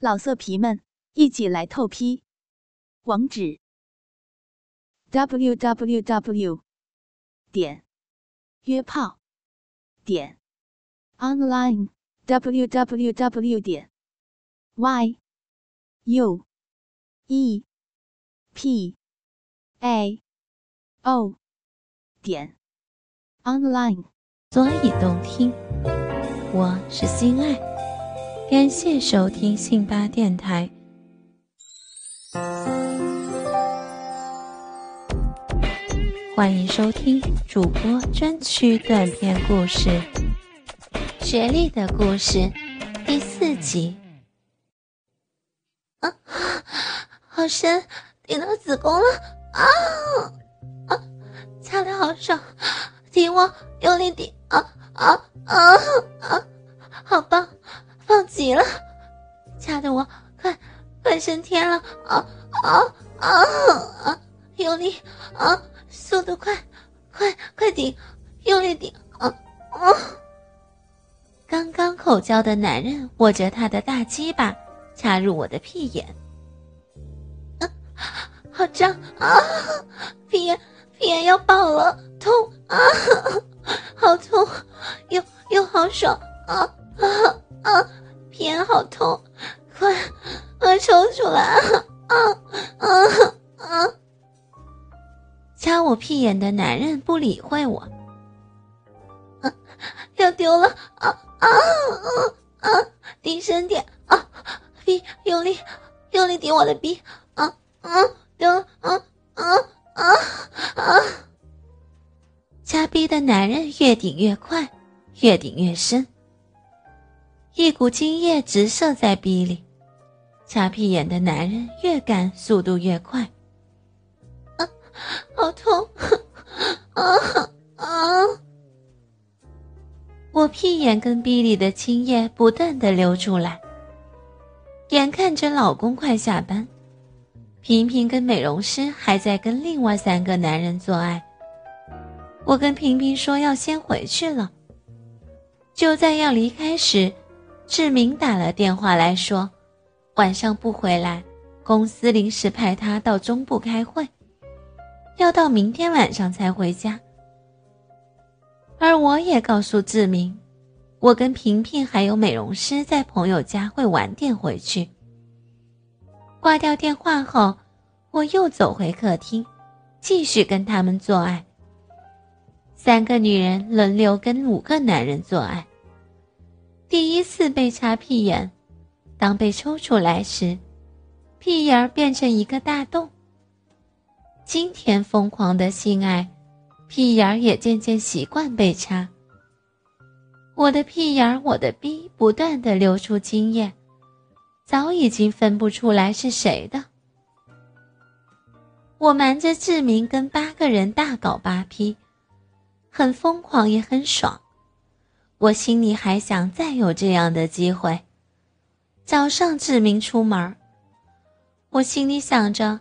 老色皮们，一起来透批！网址：w w w 点约炮点 online w w w 点 y u e p a o 点 online。所以动听，我是心爱。感谢收听信巴电台，欢迎收听主播专区短篇故事《学历的故事》第四集。啊，好深，顶到子宫了啊啊！掐的好爽，顶我，用力顶啊啊啊啊！好棒！放极了，掐得我快快升天了啊啊啊啊！用力啊，速度快，快快顶，用力顶啊啊！刚刚口交的男人握着他的大鸡巴插入我的屁眼，啊，好胀啊！屁眼屁眼要爆了，痛啊！好痛，又又好爽啊啊啊！屁眼好痛，快，快抽出来！啊啊啊！掐我屁眼的男人不理会我，啊，要丢了！啊啊啊啊！低声点！啊，逼，用力，用力顶我的逼！啊啊，丢了！啊啊啊啊！掐逼的男人越顶越快，越顶越深。一股精液直射在逼里，擦屁眼的男人越干速度越快。啊，好痛！啊啊！我屁眼跟逼里的精液不断的流出来。眼看着老公快下班，平平跟美容师还在跟另外三个男人做爱。我跟平平说要先回去了。就在要离开时。志明打了电话来说，晚上不回来，公司临时派他到中部开会，要到明天晚上才回家。而我也告诉志明，我跟萍萍还有美容师在朋友家会晚点回去。挂掉电话后，我又走回客厅，继续跟他们做爱。三个女人轮流跟五个男人做爱。第一次被插屁眼，当被抽出来时，屁眼儿变成一个大洞。今天疯狂的性爱，屁眼儿也渐渐习惯被插。我的屁眼儿，我的逼，不断的流出精液，早已经分不出来是谁的。我瞒着志明跟八个人大搞八批，很疯狂也很爽。我心里还想再有这样的机会。早上志明出门，我心里想着，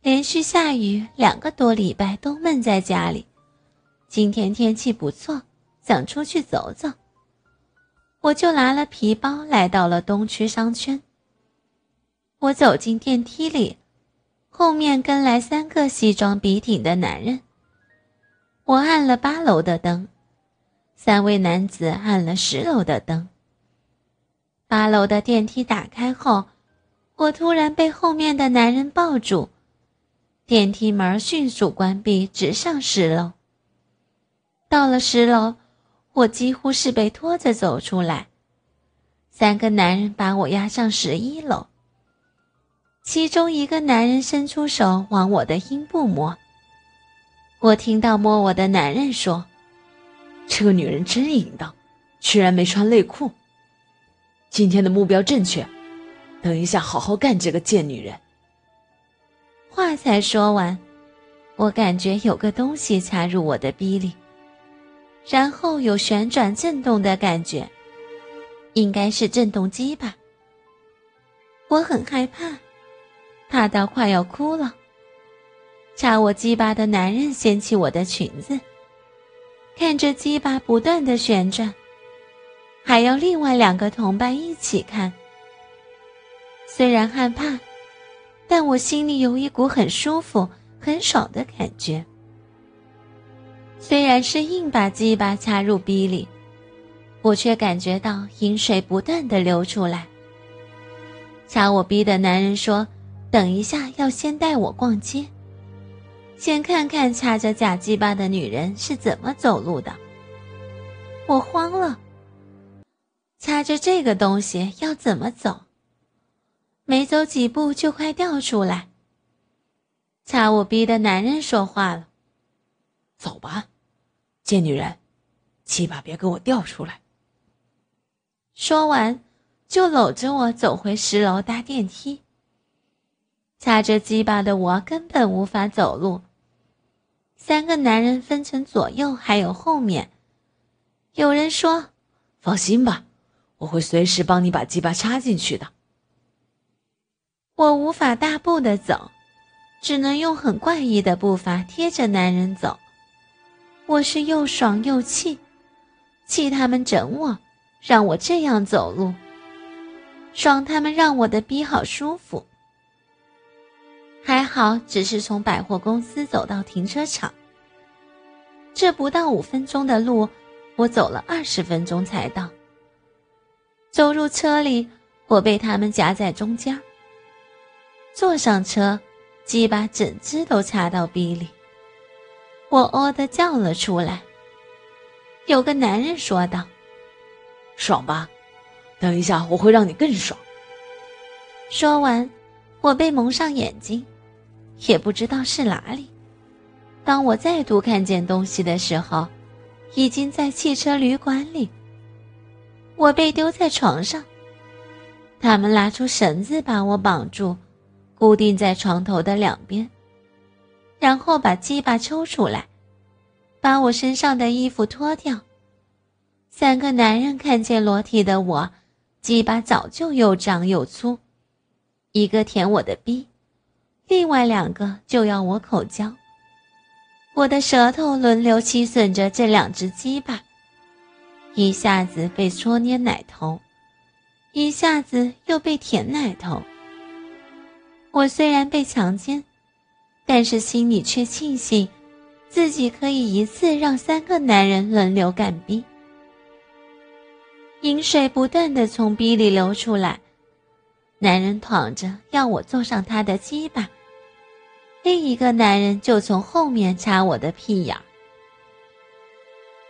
连续下雨两个多礼拜都闷在家里，今天天气不错，想出去走走。我就拿了皮包来到了东区商圈。我走进电梯里，后面跟来三个西装笔挺的男人。我按了八楼的灯。三位男子按了十楼的灯。八楼的电梯打开后，我突然被后面的男人抱住，电梯门迅速关闭，直上十楼。到了十楼，我几乎是被拖着走出来。三个男人把我押上十一楼。其中一个男人伸出手往我的阴部摸，我听到摸我的男人说。这个女人真淫荡，居然没穿内裤。今天的目标正确，等一下好好干这个贱女人。话才说完，我感觉有个东西插入我的逼里，然后有旋转震动的感觉，应该是震动机吧。我很害怕，怕到快要哭了。插我鸡巴的男人掀起我的裙子。看着鸡巴不断的旋转，还要另外两个同伴一起看。虽然害怕，但我心里有一股很舒服、很爽的感觉。虽然是硬把鸡巴插入逼里，我却感觉到饮水不断的流出来。插我逼的男人说：“等一下要先带我逛街，先看看插着假鸡巴的女人是怎么走路的。”我慌了，插着这个东西要怎么走？没走几步就快掉出来。插我逼的男人说话了：“走吧，贱女人，鸡巴别给我掉出来。”说完，就搂着我走回十楼搭电梯。插着鸡巴的我根本无法走路。三个男人分成左右，还有后面。有人说：“放心吧，我会随时帮你把鸡巴插进去的。”我无法大步的走，只能用很怪异的步伐贴着男人走。我是又爽又气，气他们整我，让我这样走路；爽他们让我的逼好舒服。还好，只是从百货公司走到停车场，这不到五分钟的路。我走了二十分钟才到。走入车里，我被他们夹在中间。坐上车，鸡巴整只都插到逼里，我哦的叫了出来。有个男人说道：“爽吧？等一下我会让你更爽。”说完，我被蒙上眼睛，也不知道是哪里。当我再度看见东西的时候，已经在汽车旅馆里。我被丢在床上，他们拉出绳子把我绑住，固定在床头的两边，然后把鸡巴抽出来，把我身上的衣服脱掉。三个男人看见裸体的我，鸡巴早就又长又粗，一个舔我的逼，另外两个就要我口交。我的舌头轮流吸吮着这两只鸡巴，一下子被搓捏奶头，一下子又被舔奶头。我虽然被强奸，但是心里却庆幸，自己可以一次让三个男人轮流干逼。饮水不断的从逼里流出来，男人躺着要我坐上他的鸡巴。另一个男人就从后面插我的屁眼儿，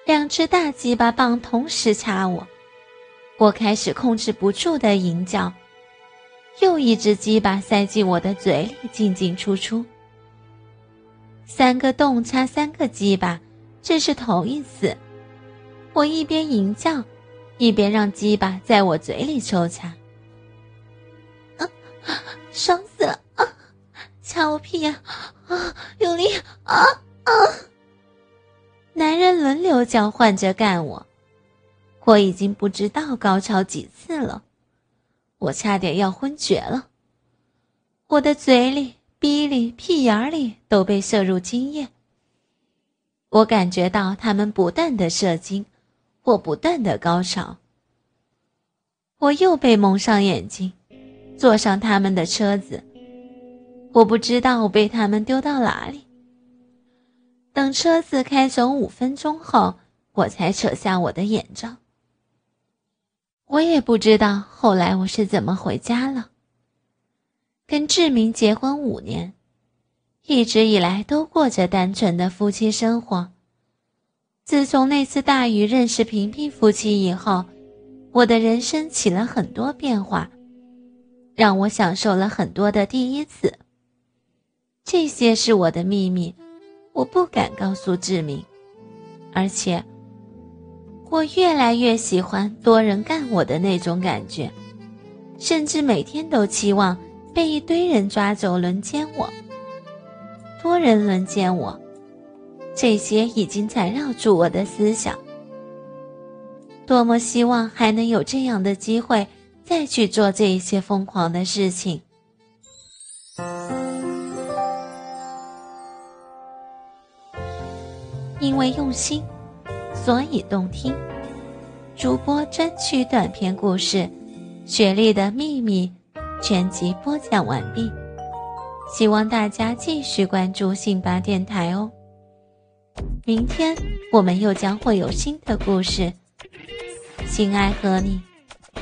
两只大鸡巴棒同时插我，我开始控制不住的淫叫，又一只鸡巴塞进我的嘴里进进出出，三个洞插三个鸡巴，这是头一次。我一边淫叫，一边让鸡巴在我嘴里抽插，啊，爽死！掐我屁眼，啊，用力啊啊！男人轮流交换着干我，我已经不知道高潮几次了，我差点要昏厥了。我的嘴里、鼻里、屁眼里都被射入精液，我感觉到他们不断的射精，或不断的高潮。我又被蒙上眼睛，坐上他们的车子。我不知道我被他们丢到哪里。等车子开走五分钟后，我才扯下我的眼罩。我也不知道后来我是怎么回家了。跟志明结婚五年，一直以来都过着单纯的夫妻生活。自从那次大雨认识平平夫妻以后，我的人生起了很多变化，让我享受了很多的第一次。这些是我的秘密，我不敢告诉志明。而且，我越来越喜欢多人干我的那种感觉，甚至每天都期望被一堆人抓走轮奸我。多人轮奸我，这些已经缠绕住我的思想。多么希望还能有这样的机会，再去做这一些疯狂的事情。因为用心，所以动听。主播专区短篇故事《雪莉的秘密》全集播讲完毕，希望大家继续关注信巴电台哦。明天我们又将会有新的故事，心爱和你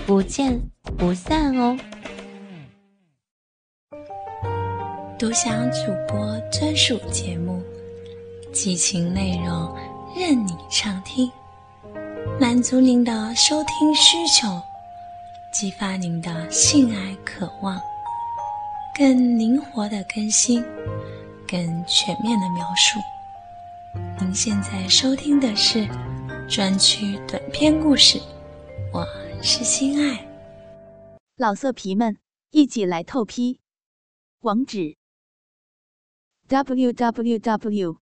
不见不散哦。独享主播专属节目，激情内容任你畅听，满足您的收听需求。激发您的性爱渴望，更灵活的更新，更全面的描述。您现在收听的是专区短篇故事，我是心爱。老色皮们，一起来透批！网址：w w w.